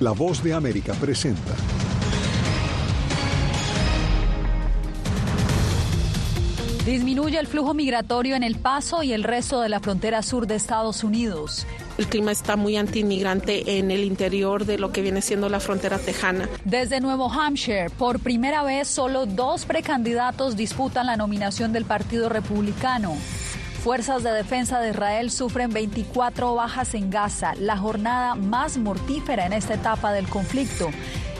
La voz de América presenta. Disminuye el flujo migratorio en El Paso y el resto de la frontera sur de Estados Unidos. El clima está muy antiinmigrante en el interior de lo que viene siendo la frontera tejana. Desde Nuevo Hampshire, por primera vez, solo dos precandidatos disputan la nominación del Partido Republicano. Fuerzas de defensa de Israel sufren 24 bajas en Gaza, la jornada más mortífera en esta etapa del conflicto.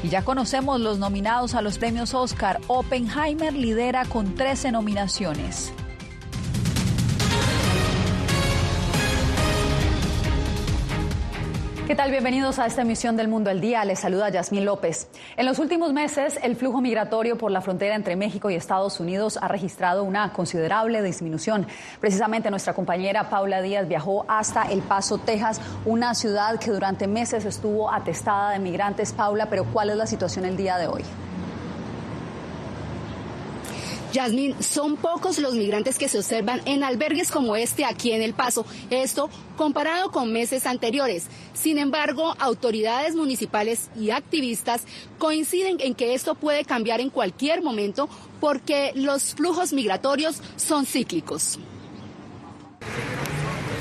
Y ya conocemos los nominados a los premios Oscar. Oppenheimer lidera con 13 nominaciones. ¿Qué tal? Bienvenidos a esta emisión del Mundo al Día. Les saluda Yasmín López. En los últimos meses, el flujo migratorio por la frontera entre México y Estados Unidos ha registrado una considerable disminución. Precisamente nuestra compañera Paula Díaz viajó hasta El Paso, Texas, una ciudad que durante meses estuvo atestada de migrantes. Paula, pero ¿cuál es la situación el día de hoy? Yasmín, son pocos los migrantes que se observan en albergues como este aquí en El Paso. Esto comparado con meses anteriores. Sin embargo, autoridades municipales y activistas coinciden en que esto puede cambiar en cualquier momento porque los flujos migratorios son cíclicos.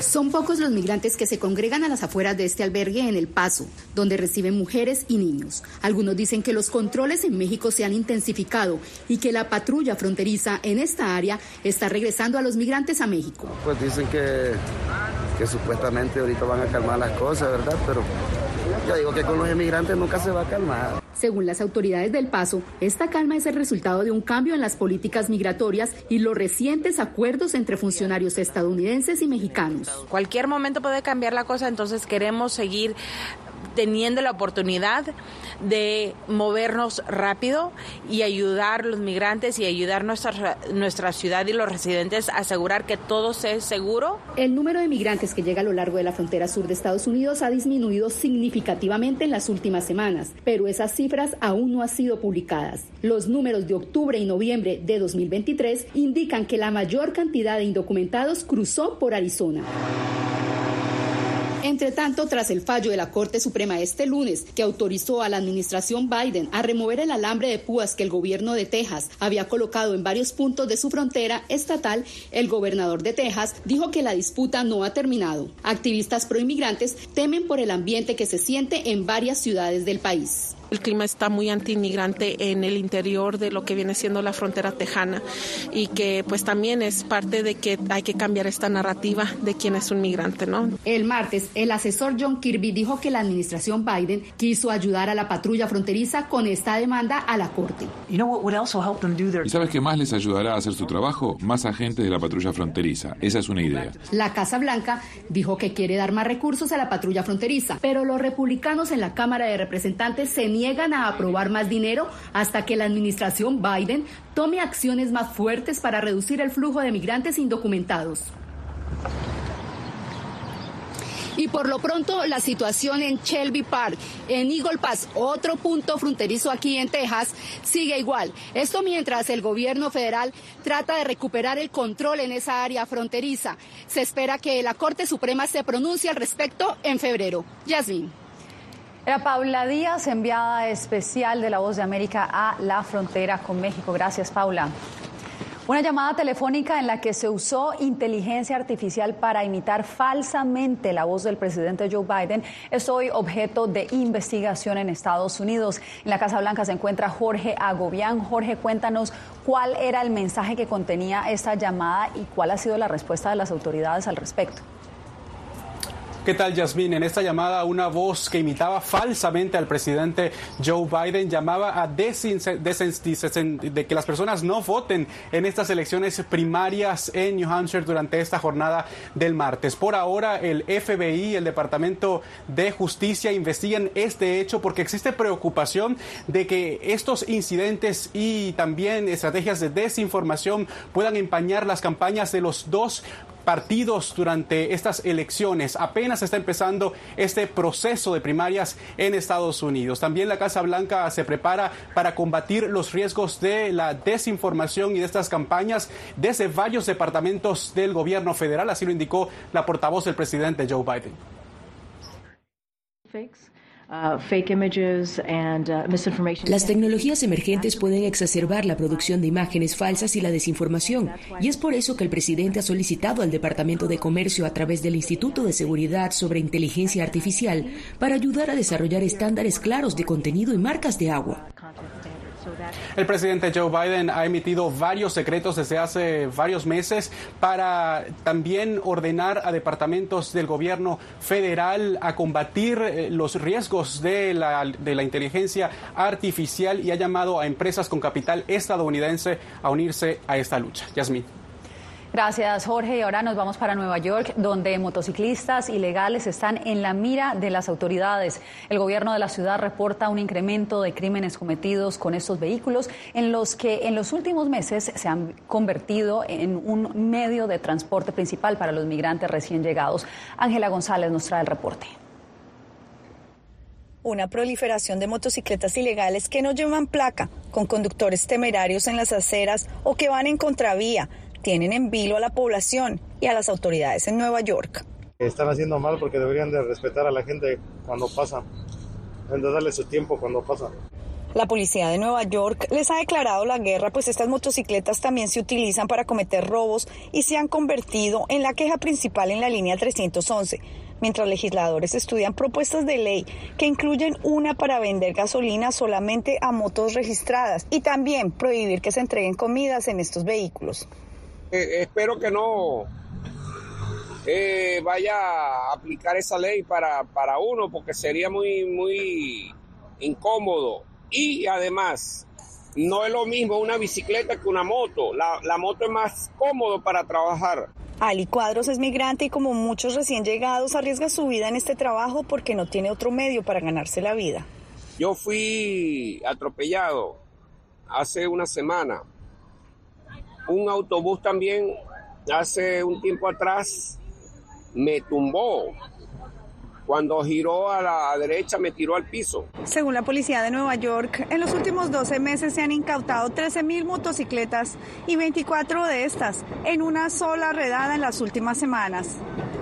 Son pocos los migrantes que se congregan a las afueras de este albergue en El Paso, donde reciben mujeres y niños. Algunos dicen que los controles en México se han intensificado y que la patrulla fronteriza en esta área está regresando a los migrantes a México. Pues dicen que, que supuestamente ahorita van a calmar las cosas, ¿verdad? Pero yo digo que con los inmigrantes nunca se va a calmar. Según las autoridades del Paso, esta calma es el resultado de un cambio en las políticas migratorias y los recientes acuerdos entre funcionarios estadounidenses y mexicanos. Cualquier momento puede cambiar la cosa, entonces queremos seguir teniendo la oportunidad de movernos rápido y ayudar a los migrantes y ayudar nuestra, nuestra ciudad y los residentes a asegurar que todo sea seguro. El número de migrantes que llega a lo largo de la frontera sur de Estados Unidos ha disminuido significativamente en las últimas semanas, pero esas cifras aún no han sido publicadas. Los números de octubre y noviembre de 2023 indican que la mayor cantidad de indocumentados cruzó por Arizona. Entre tanto, tras el fallo de la Corte Suprema este lunes, que autorizó a la administración Biden a remover el alambre de púas que el gobierno de Texas había colocado en varios puntos de su frontera estatal, el gobernador de Texas dijo que la disputa no ha terminado. Activistas proinmigrantes temen por el ambiente que se siente en varias ciudades del país. El clima está muy antiinmigrante en el interior de lo que viene siendo la frontera tejana y que pues también es parte de que hay que cambiar esta narrativa de quién es un migrante, ¿no? El martes, el asesor John Kirby dijo que la administración Biden quiso ayudar a la patrulla fronteriza con esta demanda a la corte. ¿Y sabes qué más les ayudará a hacer su trabajo? Más agentes de la patrulla fronteriza. Esa es una idea. La Casa Blanca dijo que quiere dar más recursos a la patrulla fronteriza, pero los republicanos en la Cámara de Representantes se niegan a aprobar más dinero hasta que la administración Biden tome acciones más fuertes para reducir el flujo de migrantes indocumentados. Y por lo pronto, la situación en Shelby Park, en Eagle Pass, otro punto fronterizo aquí en Texas, sigue igual. Esto mientras el gobierno federal trata de recuperar el control en esa área fronteriza. Se espera que la Corte Suprema se pronuncie al respecto en febrero. Yasmin. Era Paula Díaz, enviada especial de La Voz de América a la frontera con México. Gracias, Paula. Una llamada telefónica en la que se usó inteligencia artificial para imitar falsamente la voz del presidente Joe Biden es hoy objeto de investigación en Estados Unidos. En la Casa Blanca se encuentra Jorge Agobián. Jorge, cuéntanos cuál era el mensaje que contenía esta llamada y cuál ha sido la respuesta de las autoridades al respecto. ¿Qué tal, Yasmín? En esta llamada, una voz que imitaba falsamente al presidente Joe Biden llamaba a de que las personas no voten en estas elecciones primarias en New Hampshire durante esta jornada del martes. Por ahora, el FBI, el Departamento de Justicia, investigan este hecho porque existe preocupación de que estos incidentes y también estrategias de desinformación puedan empañar las campañas de los dos partidos durante estas elecciones. Apenas está empezando este proceso de primarias en Estados Unidos. También la Casa Blanca se prepara para combatir los riesgos de la desinformación y de estas campañas desde varios departamentos del gobierno federal, así lo indicó la portavoz del presidente Joe Biden. Las tecnologías emergentes pueden exacerbar la producción de imágenes falsas y la desinformación, y es por eso que el presidente ha solicitado al Departamento de Comercio a través del Instituto de Seguridad sobre Inteligencia Artificial para ayudar a desarrollar estándares claros de contenido y marcas de agua. El presidente Joe Biden ha emitido varios decretos desde hace varios meses para también ordenar a departamentos del gobierno federal a combatir eh, los riesgos de la, de la inteligencia artificial y ha llamado a empresas con capital estadounidense a unirse a esta lucha. Yasmin. Gracias, Jorge. Y ahora nos vamos para Nueva York, donde motociclistas ilegales están en la mira de las autoridades. El gobierno de la ciudad reporta un incremento de crímenes cometidos con estos vehículos, en los que en los últimos meses se han convertido en un medio de transporte principal para los migrantes recién llegados. Ángela González nos trae el reporte una proliferación de motocicletas ilegales que no llevan placa, con conductores temerarios en las aceras o que van en contravía, tienen en vilo a la población y a las autoridades en Nueva York. Están haciendo mal porque deberían de respetar a la gente cuando pasa, deben de darle su tiempo cuando pasa. La policía de Nueva York les ha declarado la guerra, pues estas motocicletas también se utilizan para cometer robos y se han convertido en la queja principal en la línea 311, mientras legisladores estudian propuestas de ley que incluyen una para vender gasolina solamente a motos registradas y también prohibir que se entreguen comidas en estos vehículos. Eh, espero que no eh, vaya a aplicar esa ley para, para uno, porque sería muy, muy incómodo. Y además, no es lo mismo una bicicleta que una moto. La, la moto es más cómodo para trabajar. Ali Cuadros es migrante y como muchos recién llegados arriesga su vida en este trabajo porque no tiene otro medio para ganarse la vida. Yo fui atropellado hace una semana un autobús también hace un tiempo atrás me tumbó. Cuando giró a la derecha me tiró al piso. Según la policía de Nueva York, en los últimos 12 meses se han incautado 13.000 motocicletas y 24 de estas en una sola redada en las últimas semanas.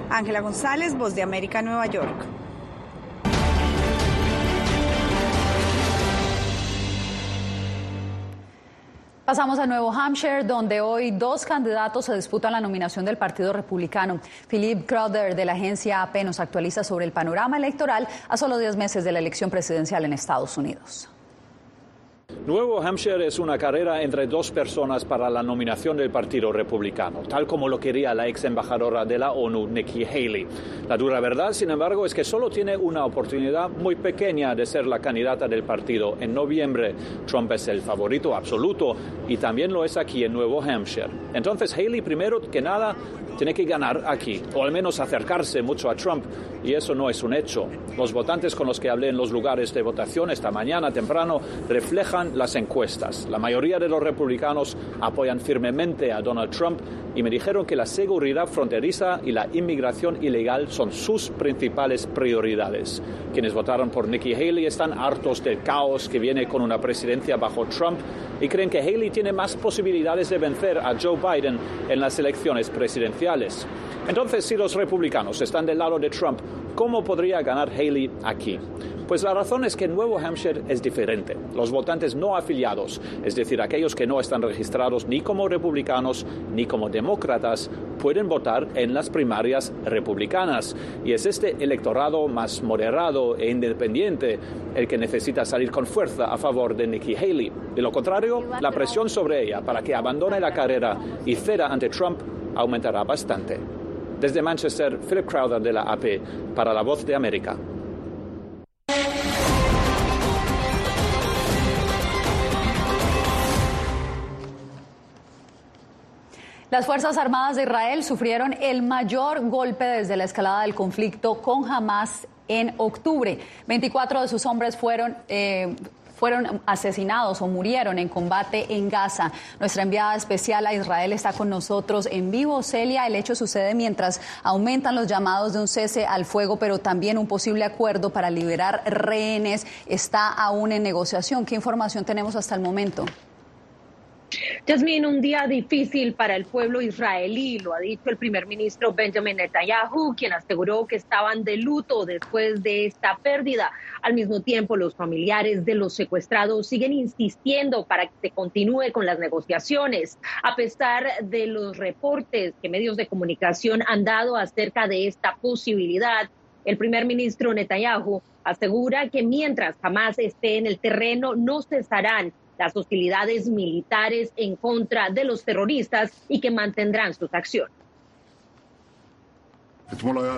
Ángela González, Voz de América, Nueva York. Pasamos a Nuevo Hampshire, donde hoy dos candidatos se disputan la nominación del Partido Republicano. Philip Crowder de la agencia AP nos actualiza sobre el panorama electoral a solo 10 meses de la elección presidencial en Estados Unidos. Nuevo Hampshire es una carrera entre dos personas para la nominación del Partido Republicano, tal como lo quería la ex embajadora de la ONU, Nikki Haley. La dura verdad, sin embargo, es que solo tiene una oportunidad muy pequeña de ser la candidata del partido en noviembre. Trump es el favorito absoluto y también lo es aquí en Nuevo Hampshire. Entonces, Haley, primero que nada, tiene que ganar aquí, o al menos acercarse mucho a Trump, y eso no es un hecho. Los votantes con los que hablé en los lugares de votación esta mañana temprano reflejan las encuestas. La mayoría de los republicanos apoyan firmemente a Donald Trump y me dijeron que la seguridad fronteriza y la inmigración ilegal son sus principales prioridades. Quienes votaron por Nikki Haley están hartos del caos que viene con una presidencia bajo Trump y creen que Haley tiene más posibilidades de vencer a Joe Biden en las elecciones presidenciales. Entonces, si los republicanos están del lado de Trump, ¿cómo podría ganar Haley aquí? Pues la razón es que Nuevo Hampshire es diferente. Los votantes no afiliados, es decir, aquellos que no están registrados ni como republicanos ni como demócratas, pueden votar en las primarias republicanas. Y es este electorado más moderado e independiente el que necesita salir con fuerza a favor de Nikki Haley. De lo contrario, la presión sobre ella para que abandone la carrera y ceda ante Trump aumentará bastante. Desde Manchester, Philip Crowder de la AP para La Voz de América. Las Fuerzas Armadas de Israel sufrieron el mayor golpe desde la escalada del conflicto con Hamas en octubre. 24 de sus hombres fueron, eh, fueron asesinados o murieron en combate en Gaza. Nuestra enviada especial a Israel está con nosotros en vivo. Celia, el hecho sucede mientras aumentan los llamados de un cese al fuego, pero también un posible acuerdo para liberar rehenes está aún en negociación. ¿Qué información tenemos hasta el momento? Yasmin, un día difícil para el pueblo israelí, lo ha dicho el primer ministro Benjamin Netanyahu, quien aseguró que estaban de luto después de esta pérdida. Al mismo tiempo, los familiares de los secuestrados siguen insistiendo para que se continúe con las negociaciones, a pesar de los reportes que medios de comunicación han dado acerca de esta posibilidad. El primer ministro Netanyahu asegura que mientras jamás esté en el terreno no cesarán las hostilidades militares en contra de los terroristas y que mantendrán sus acciones.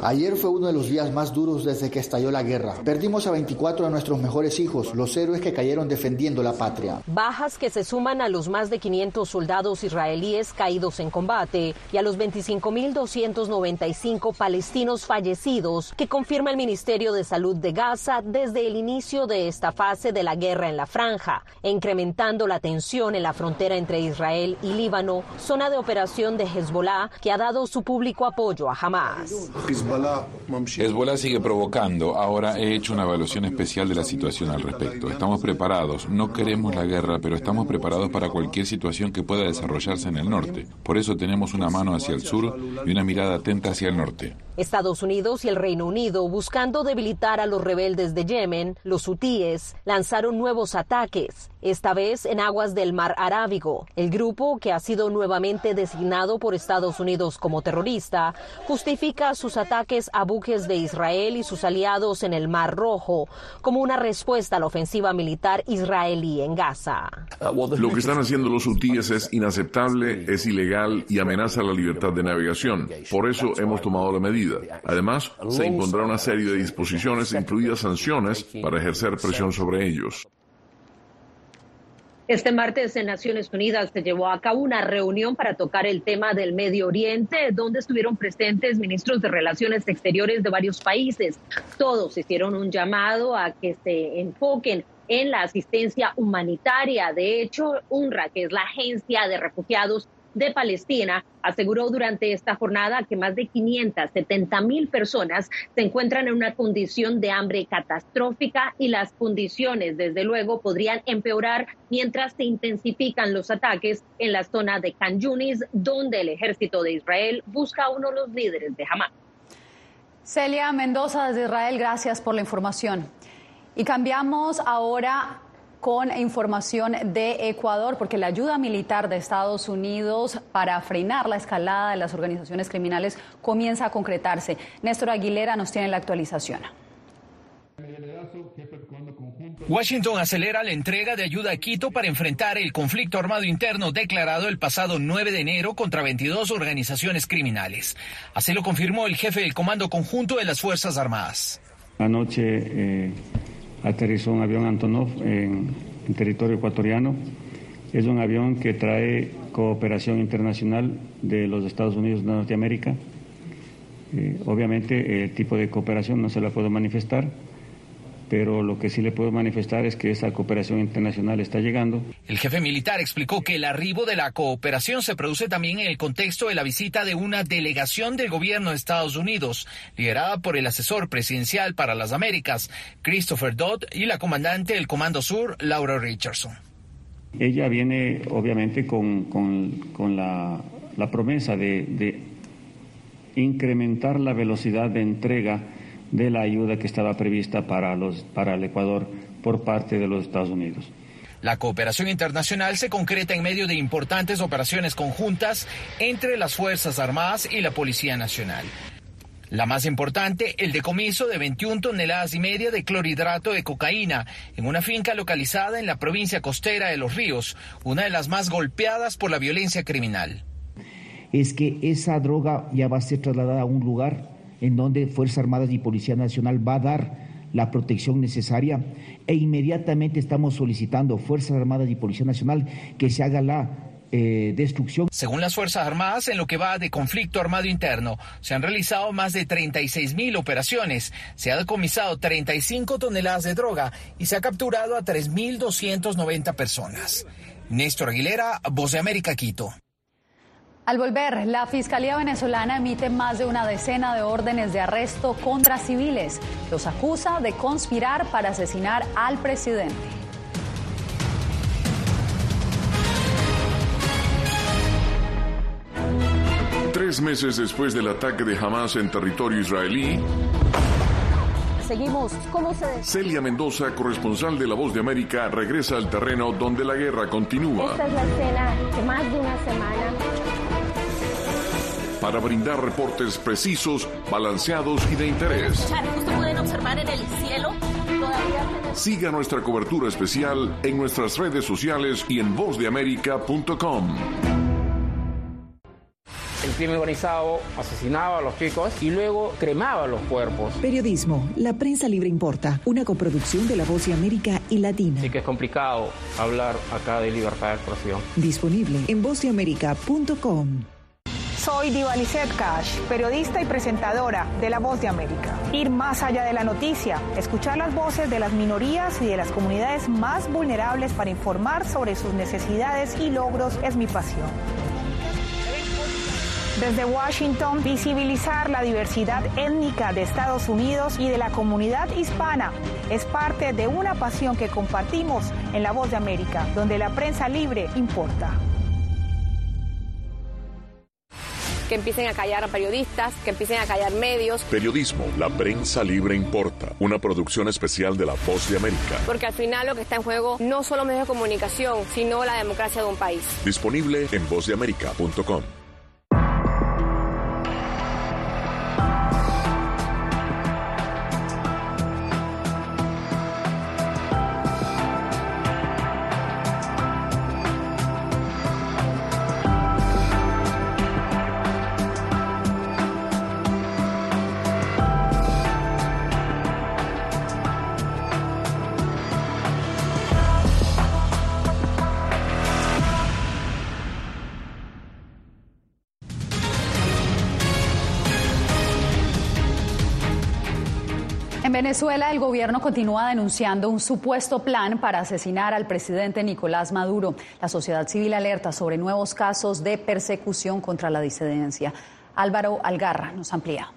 Ayer fue uno de los días más duros desde que estalló la guerra. Perdimos a 24 de nuestros mejores hijos, los héroes que cayeron defendiendo la patria. Bajas que se suman a los más de 500 soldados israelíes caídos en combate y a los 25.295 palestinos fallecidos que confirma el Ministerio de Salud de Gaza desde el inicio de esta fase de la guerra en la franja, incrementando la tensión en la frontera entre Israel y Líbano, zona de operación de Hezbollah que ha dado su público apoyo a Hamas. Hezbollah sigue provocando. Ahora he hecho una evaluación especial de la situación al respecto. Estamos preparados. No queremos la guerra, pero estamos preparados para cualquier situación que pueda desarrollarse en el norte. Por eso tenemos una mano hacia el sur y una mirada atenta hacia el norte. Estados Unidos y el Reino Unido, buscando debilitar a los rebeldes de Yemen, los hutíes, lanzaron nuevos ataques, esta vez en aguas del Mar Arábigo. El grupo, que ha sido nuevamente designado por Estados Unidos como terrorista, justifica sus ataques a buques de Israel y sus aliados en el Mar Rojo como una respuesta a la ofensiva militar israelí en Gaza. Lo que están haciendo los hutíes es inaceptable, es ilegal y amenaza la libertad de navegación. Por eso hemos tomado la medida. Además, se impondrá una serie de disposiciones, incluidas sanciones, para ejercer presión sobre ellos. Este martes en Naciones Unidas se llevó a cabo una reunión para tocar el tema del Medio Oriente, donde estuvieron presentes ministros de Relaciones Exteriores de varios países. Todos hicieron un llamado a que se enfoquen en la asistencia humanitaria. De hecho, UNRWA, que es la agencia de refugiados de Palestina aseguró durante esta jornada que más de 570 mil personas se encuentran en una condición de hambre catastrófica y las condiciones, desde luego, podrían empeorar mientras se intensifican los ataques en la zona de Khan Yunis, donde el ejército de Israel busca a uno de los líderes de Hamas. Celia Mendoza desde Israel, gracias por la información. Y cambiamos ahora con información de Ecuador, porque la ayuda militar de Estados Unidos para frenar la escalada de las organizaciones criminales comienza a concretarse. Néstor Aguilera nos tiene la actualización. Washington acelera la entrega de ayuda a Quito para enfrentar el conflicto armado interno declarado el pasado 9 de enero contra 22 organizaciones criminales. Así lo confirmó el jefe del Comando Conjunto de las Fuerzas Armadas. Anoche eh, aterrizó un avión Antonov en, territorio ecuatoriano. Es un avión que trae cooperación internacional de los Estados Unidos de Norteamérica. Eh, obviamente el tipo de cooperación no se la puedo manifestar, pero lo que sí le puedo manifestar es que esa cooperación internacional está llegando. El jefe militar explicó que el arribo de la cooperación se produce también en el contexto de la visita de una delegación del gobierno de Estados Unidos, liderada por el asesor presidencial para las Américas, Christopher Dodd, y la comandante del Comando Sur, Laura Richardson. Ella viene obviamente con, con, la, la, promesa de, de incrementar la velocidad de entrega de la ayuda que estaba prevista para, los, para el Ecuador por parte de los Estados Unidos. La cooperación internacional se concreta en medio de importantes operaciones conjuntas entre las Fuerzas Armadas y la Policía Nacional. La más importante, el decomiso de 21 toneladas y media de clorhidrato de cocaína en una finca localizada en la provincia costera de Los Ríos, una de las más golpeadas por la violencia criminal. Es que esa droga ya va a ser trasladada a un lugar en donde Fuerzas Armadas y Policía Nacional va a dar la protección necesaria e inmediatamente estamos solicitando Fuerzas Armadas y Policía Nacional que se haga la eh, destrucción. Según las Fuerzas Armadas, en lo que va de conflicto armado interno, se han realizado más de 36 mil operaciones, se ha decomisado 35 toneladas de droga y se ha capturado a 3.290 personas. Néstor Aguilera, Voz de América, Quito. Al volver, la Fiscalía venezolana emite más de una decena de órdenes de arresto contra civiles. Los acusa de conspirar para asesinar al presidente. Tres meses después del ataque de Hamas en territorio israelí, Seguimos. ¿Cómo se.? Celia Mendoza, corresponsal de La Voz de América, regresa al terreno donde la guerra continúa. Esta es la escena de más de una semana. Para brindar reportes precisos, balanceados y de interés. Justo pueden observar en el cielo. Todavía Siga nuestra cobertura especial en nuestras redes sociales y en vozdeamerica.com. El crimen organizado asesinaba a los chicos y luego cremaba los cuerpos. Periodismo, la prensa libre importa, una coproducción de La Voz de América y Latina. Así que es complicado hablar acá de libertad de expresión. Disponible en vozdeamerica.com. Soy Diva Lizette Cash, periodista y presentadora de La Voz de América. Ir más allá de la noticia, escuchar las voces de las minorías y de las comunidades más vulnerables para informar sobre sus necesidades y logros es mi pasión. Desde Washington, visibilizar la diversidad étnica de Estados Unidos y de la comunidad hispana es parte de una pasión que compartimos en La Voz de América, donde la prensa libre importa. Que empiecen a callar a periodistas, que empiecen a callar medios. Periodismo, la prensa libre importa. Una producción especial de La Voz de América. Porque al final lo que está en juego no solo medios de comunicación, sino la democracia de un país. Disponible en vozdeamerica.com. En Venezuela, el gobierno continúa denunciando un supuesto plan para asesinar al presidente Nicolás Maduro. La sociedad civil alerta sobre nuevos casos de persecución contra la disidencia. Álvaro Algarra nos amplía.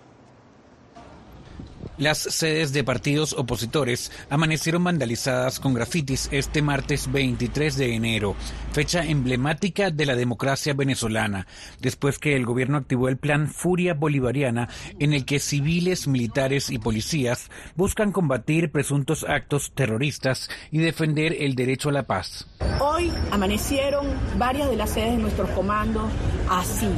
Las sedes de partidos opositores amanecieron vandalizadas con grafitis este martes 23 de enero, fecha emblemática de la democracia venezolana, después que el gobierno activó el plan Furia Bolivariana en el que civiles, militares y policías buscan combatir presuntos actos terroristas y defender el derecho a la paz. Hoy amanecieron varias de las sedes de nuestros comandos así,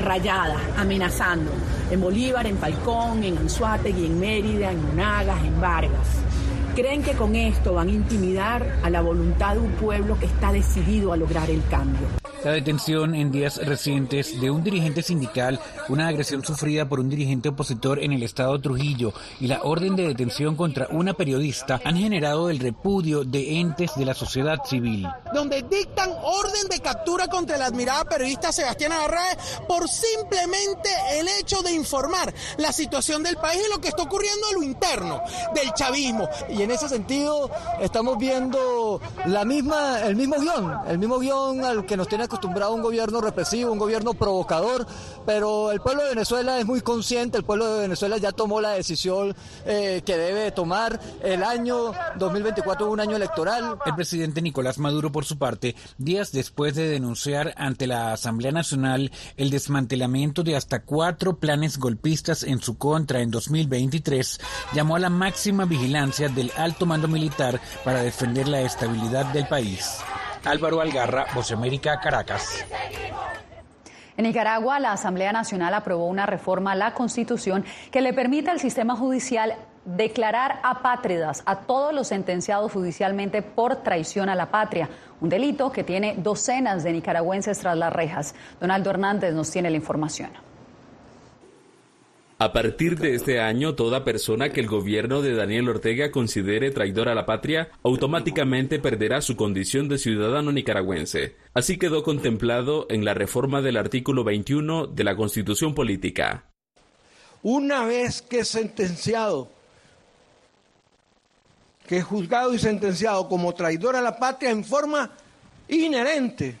rayadas, amenazando. En Bolívar, en Falcón, en Anzuategui, en Mérida, en Monagas, en Vargas. Creen que con esto van a intimidar a la voluntad de un pueblo que está decidido a lograr el cambio. La detención en días recientes de un dirigente sindical, una agresión sufrida por un dirigente opositor en el estado de Trujillo y la orden de detención contra una periodista han generado el repudio de entes de la sociedad civil. Donde dictan orden de captura contra la admirada periodista Sebastián Arraez por simplemente el hecho de informar la situación del país y lo que está ocurriendo en lo interno del chavismo. Y en ese sentido estamos viendo la misma, el mismo guion, el mismo guion al que nos tiene acostumbrado un gobierno represivo, un gobierno provocador, pero el pueblo de Venezuela es muy consciente, el pueblo de Venezuela ya tomó la decisión eh, que debe tomar. El año 2024 es un año electoral. El presidente Nicolás Maduro, por su parte, días después de denunciar ante la Asamblea Nacional el desmantelamiento de hasta cuatro planes golpistas en su contra en 2023, llamó a la máxima vigilancia del alto mando militar para defender la estabilidad del país. Álvaro Algarra, Voz América, Caracas. En Nicaragua, la Asamblea Nacional aprobó una reforma a la Constitución que le permite al sistema judicial declarar apátridas a todos los sentenciados judicialmente por traición a la patria, un delito que tiene docenas de nicaragüenses tras las rejas. Donaldo Hernández nos tiene la información. A partir de este año, toda persona que el gobierno de Daniel Ortega considere traidora a la patria automáticamente perderá su condición de ciudadano nicaragüense. Así quedó contemplado en la reforma del artículo 21 de la Constitución Política. Una vez que es sentenciado, que es juzgado y sentenciado como traidor a la patria en forma inherente,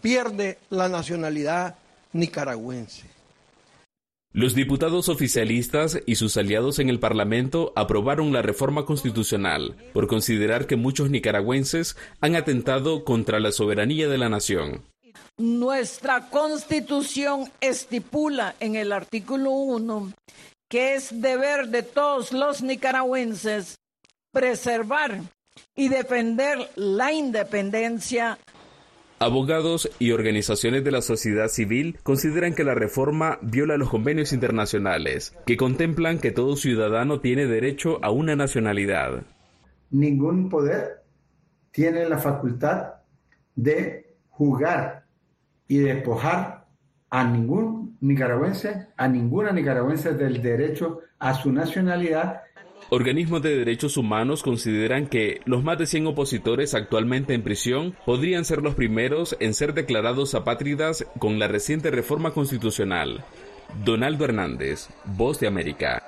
pierde la nacionalidad nicaragüense. Los diputados oficialistas y sus aliados en el Parlamento aprobaron la reforma constitucional por considerar que muchos nicaragüenses han atentado contra la soberanía de la nación. Nuestra constitución estipula en el artículo 1 que es deber de todos los nicaragüenses preservar y defender la independencia Abogados y organizaciones de la sociedad civil consideran que la reforma viola los convenios internacionales, que contemplan que todo ciudadano tiene derecho a una nacionalidad. Ningún poder tiene la facultad de juzgar y despojar a ningún nicaragüense, a ninguna nicaragüense del derecho a su nacionalidad Organismos de derechos humanos consideran que los más de 100 opositores actualmente en prisión podrían ser los primeros en ser declarados apátridas con la reciente reforma constitucional. Donaldo Hernández, Voz de América.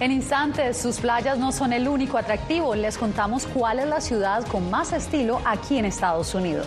En instantes, sus playas no son el único atractivo. Les contamos cuál es la ciudad con más estilo aquí en Estados Unidos.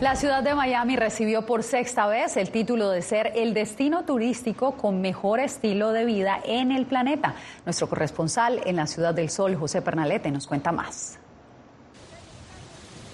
La ciudad de Miami recibió por sexta vez el título de ser el destino turístico con mejor estilo de vida en el planeta. Nuestro corresponsal en la Ciudad del Sol, José Pernalete, nos cuenta más.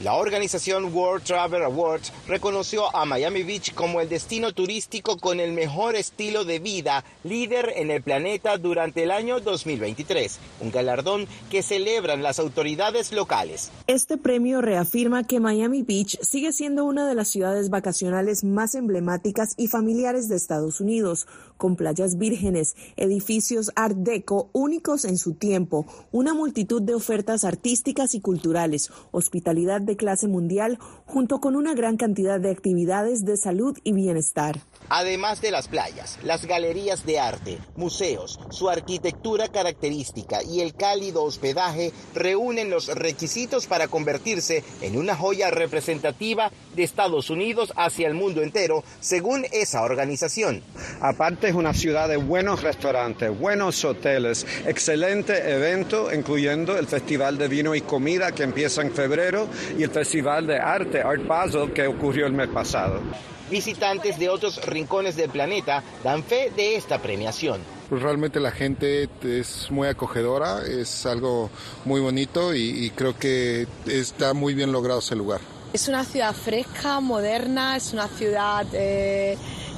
La organización World Travel Awards reconoció a Miami Beach como el destino turístico con el mejor estilo de vida, líder en el planeta durante el año 2023, un galardón que celebran las autoridades locales. Este premio reafirma que Miami Beach sigue siendo una de las ciudades vacacionales más emblemáticas y familiares de Estados Unidos, con playas vírgenes, edificios art deco únicos en su tiempo, una multitud de ofertas artísticas y culturales, hospitalidad de clase mundial, junto con una gran cantidad de actividades de salud y bienestar. Además de las playas, las galerías de arte, museos, su arquitectura característica y el cálido hospedaje reúnen los requisitos para convertirse en una joya representativa de Estados Unidos hacia el mundo entero, según esa organización. Aparte es una ciudad de buenos restaurantes, buenos hoteles, excelente evento, incluyendo el Festival de Vino y Comida que empieza en febrero y el Festival de Arte, Art Basel, que ocurrió el mes pasado. Visitantes de otros rincones del planeta dan fe de esta premiación. Pues realmente la gente es muy acogedora, es algo muy bonito y, creo que está muy bien logrado ese lugar. Es una ciudad fresca, moderna, es una ciudad eh,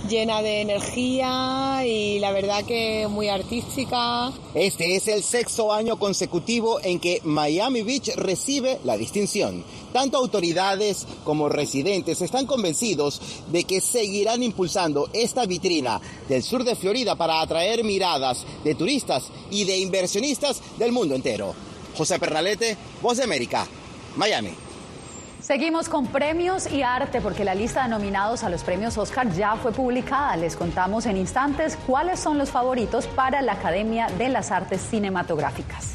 llena de energía y la verdad que muy artística. Este es el sexto año consecutivo en que Miami Beach recibe la distinción. Tanto autoridades como residentes están convencidos de que seguirán impulsando esta vitrina del sur de Florida para atraer miradas de turistas y de inversionistas del mundo entero. José Pernalete, Voz de América, Miami. Seguimos con premios y arte porque la lista de nominados a los premios Oscar ya fue publicada. Les contamos en instantes cuáles son los favoritos para la Academia de las Artes Cinematográficas.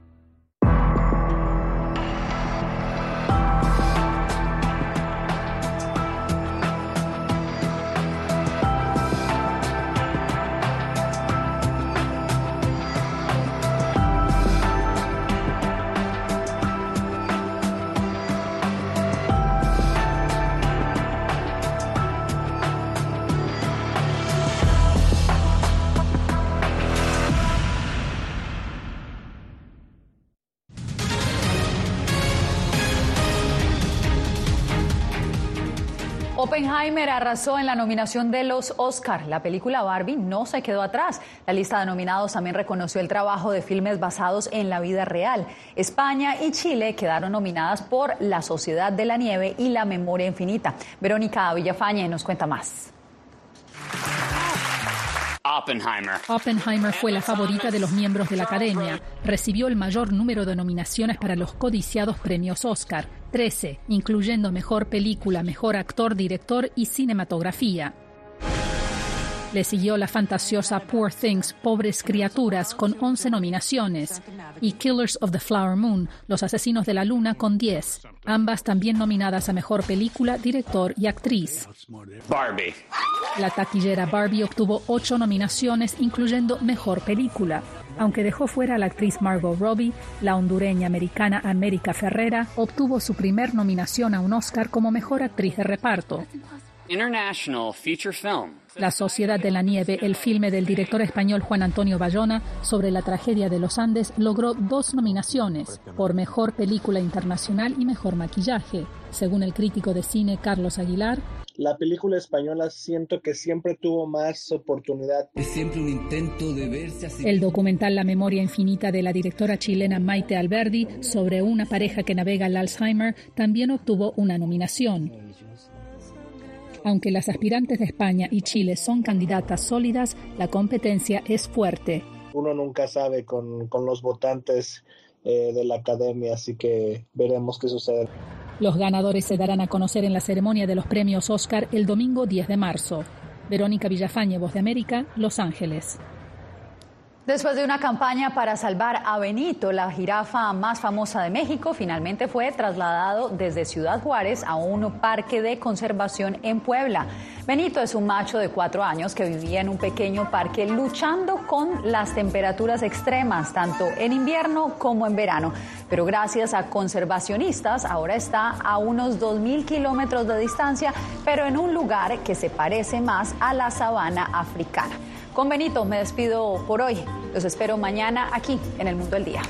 Oppenheimer arrasó en la nominación de los Oscar. La película Barbie no se quedó atrás. La lista de nominados también reconoció el trabajo de filmes basados en la vida real. España y Chile quedaron nominadas por La Sociedad de la Nieve y La Memoria Infinita. Verónica Villafañe nos cuenta más. Oppenheimer. Oppenheimer fue la favorita de los miembros de la Academia. Recibió el mayor número de nominaciones para los codiciados premios Oscar, 13, incluyendo Mejor Película, Mejor Actor, Director y Cinematografía. Le siguió la fantasiosa Poor Things, Pobres Criaturas, con 11 nominaciones, y Killers of the Flower Moon, Los Asesinos de la Luna, con 10, ambas también nominadas a Mejor Película, Director y Actriz. Barbie. La taquillera Barbie obtuvo 8 nominaciones, incluyendo Mejor Película. Aunque dejó fuera a la actriz Margot Robbie, la hondureña americana América Ferrera obtuvo su primer nominación a un Oscar como Mejor Actriz de Reparto. International Feature Film. La Sociedad de la Nieve, el filme del director español Juan Antonio Bayona sobre la tragedia de los Andes, logró dos nominaciones por Mejor Película Internacional y Mejor Maquillaje. Según el crítico de cine Carlos Aguilar, la película española siento que siempre tuvo más oportunidad. Es siempre un intento de verse así. El documental La memoria infinita de la directora chilena Maite Alberdi sobre una pareja que navega el Alzheimer también obtuvo una nominación. Aunque las aspirantes de España y Chile son candidatas sólidas, la competencia es fuerte. Uno nunca sabe con, los votantes eh, de la academia, así que veremos qué sucede. Los ganadores se darán a conocer en la ceremonia de los premios Oscar el domingo 10 de marzo. Verónica Villafañe, Voz de América, Los Ángeles. Después de una campaña para salvar a Benito, la jirafa más famosa de México, finalmente fue trasladado desde Ciudad Juárez a un parque de conservación en Puebla. Benito es un macho de cuatro años que vivía en un pequeño parque luchando con las temperaturas extremas, tanto en invierno como en verano. Pero gracias a conservacionistas, ahora está a unos 2.000 kilómetros de distancia, pero en un lugar que se parece más a la sabana africana. Con Benito me despido por hoy. Los espero mañana aquí en El Mundo del Día.